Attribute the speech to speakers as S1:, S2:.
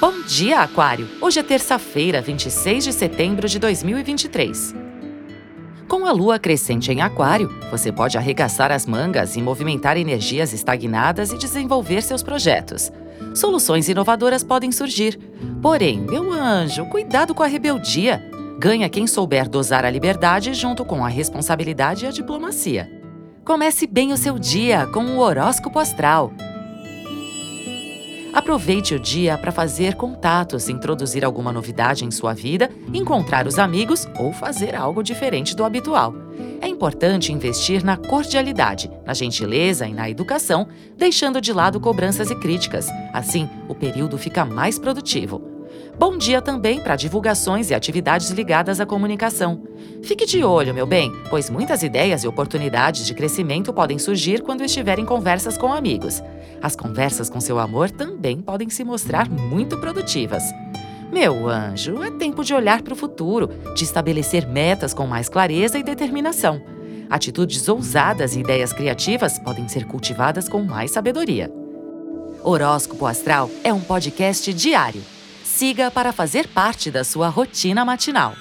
S1: Bom dia, Aquário! Hoje é terça-feira, 26 de setembro de 2023. Com a lua crescente em Aquário, você pode arregaçar as mangas e movimentar energias estagnadas e desenvolver seus projetos. Soluções inovadoras podem surgir. Porém, meu anjo, cuidado com a rebeldia. Ganha quem souber dosar a liberdade junto com a responsabilidade e a diplomacia. Comece bem o seu dia com o horóscopo astral. Aproveite o dia para fazer contatos, introduzir alguma novidade em sua vida, encontrar os amigos ou fazer algo diferente do habitual. É importante investir na cordialidade, na gentileza e na educação, deixando de lado cobranças e críticas. Assim, o período fica mais produtivo. Bom dia também para divulgações e atividades ligadas à comunicação. Fique de olho, meu bem, pois muitas ideias e oportunidades de crescimento podem surgir quando estiver em conversas com amigos. As conversas com seu amor também podem se mostrar muito produtivas. Meu anjo, é tempo de olhar para o futuro, de estabelecer metas com mais clareza e determinação. Atitudes ousadas e ideias criativas podem ser cultivadas com mais sabedoria. Horóscopo Astral é um podcast diário siga para fazer parte da sua rotina matinal.